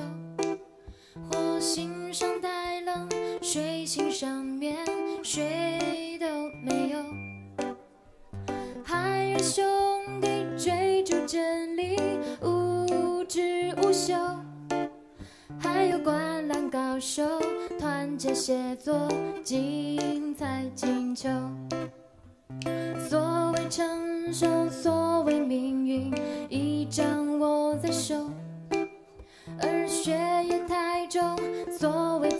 火星上太冷，水星上面谁都没有。海尔兄弟追逐真理，无知无休。还有灌篮高手团结协作，精彩进球。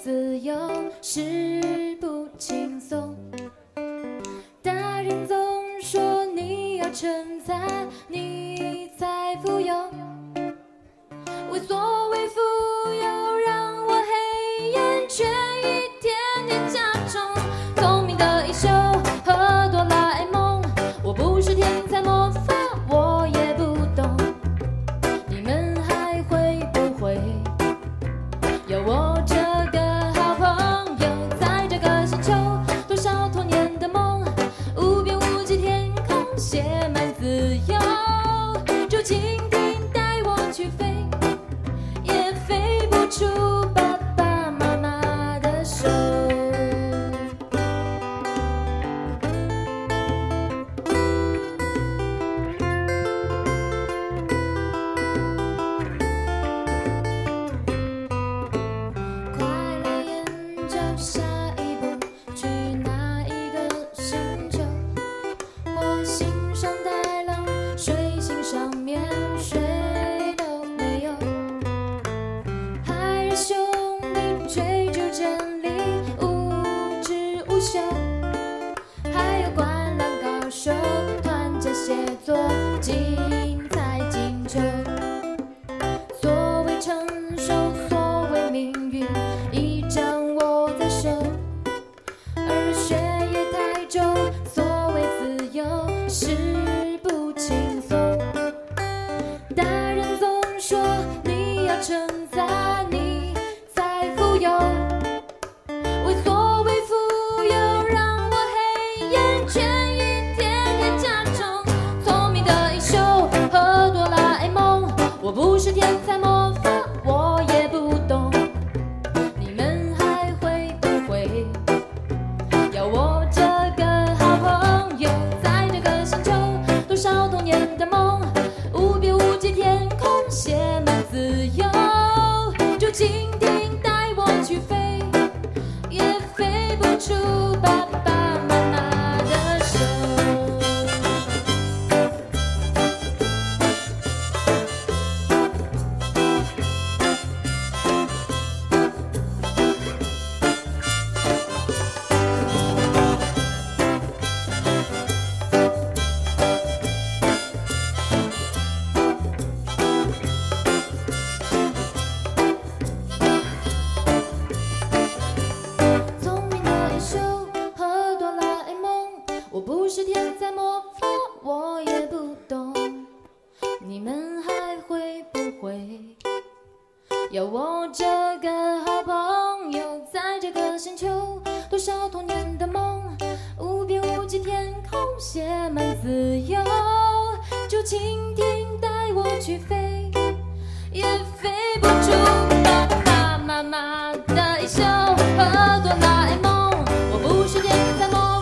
自由是不轻松。大人总说你要成才你才富有。true. 秀，还有灌篮高手、团结协作、精彩进球。所谓成熟，所谓命运，一掌握在手。而学业太重，所谓自由，是不轻松。大人总说你要成。有我这个好朋友，在这个星球，多少童年的梦，无边无际天空写满自由。就蜻蜓带我去飞，也飞不出爸爸妈妈的衣袖和哆啦 A 梦。我不是天才梦。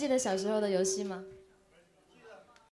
记得小时候的游戏吗？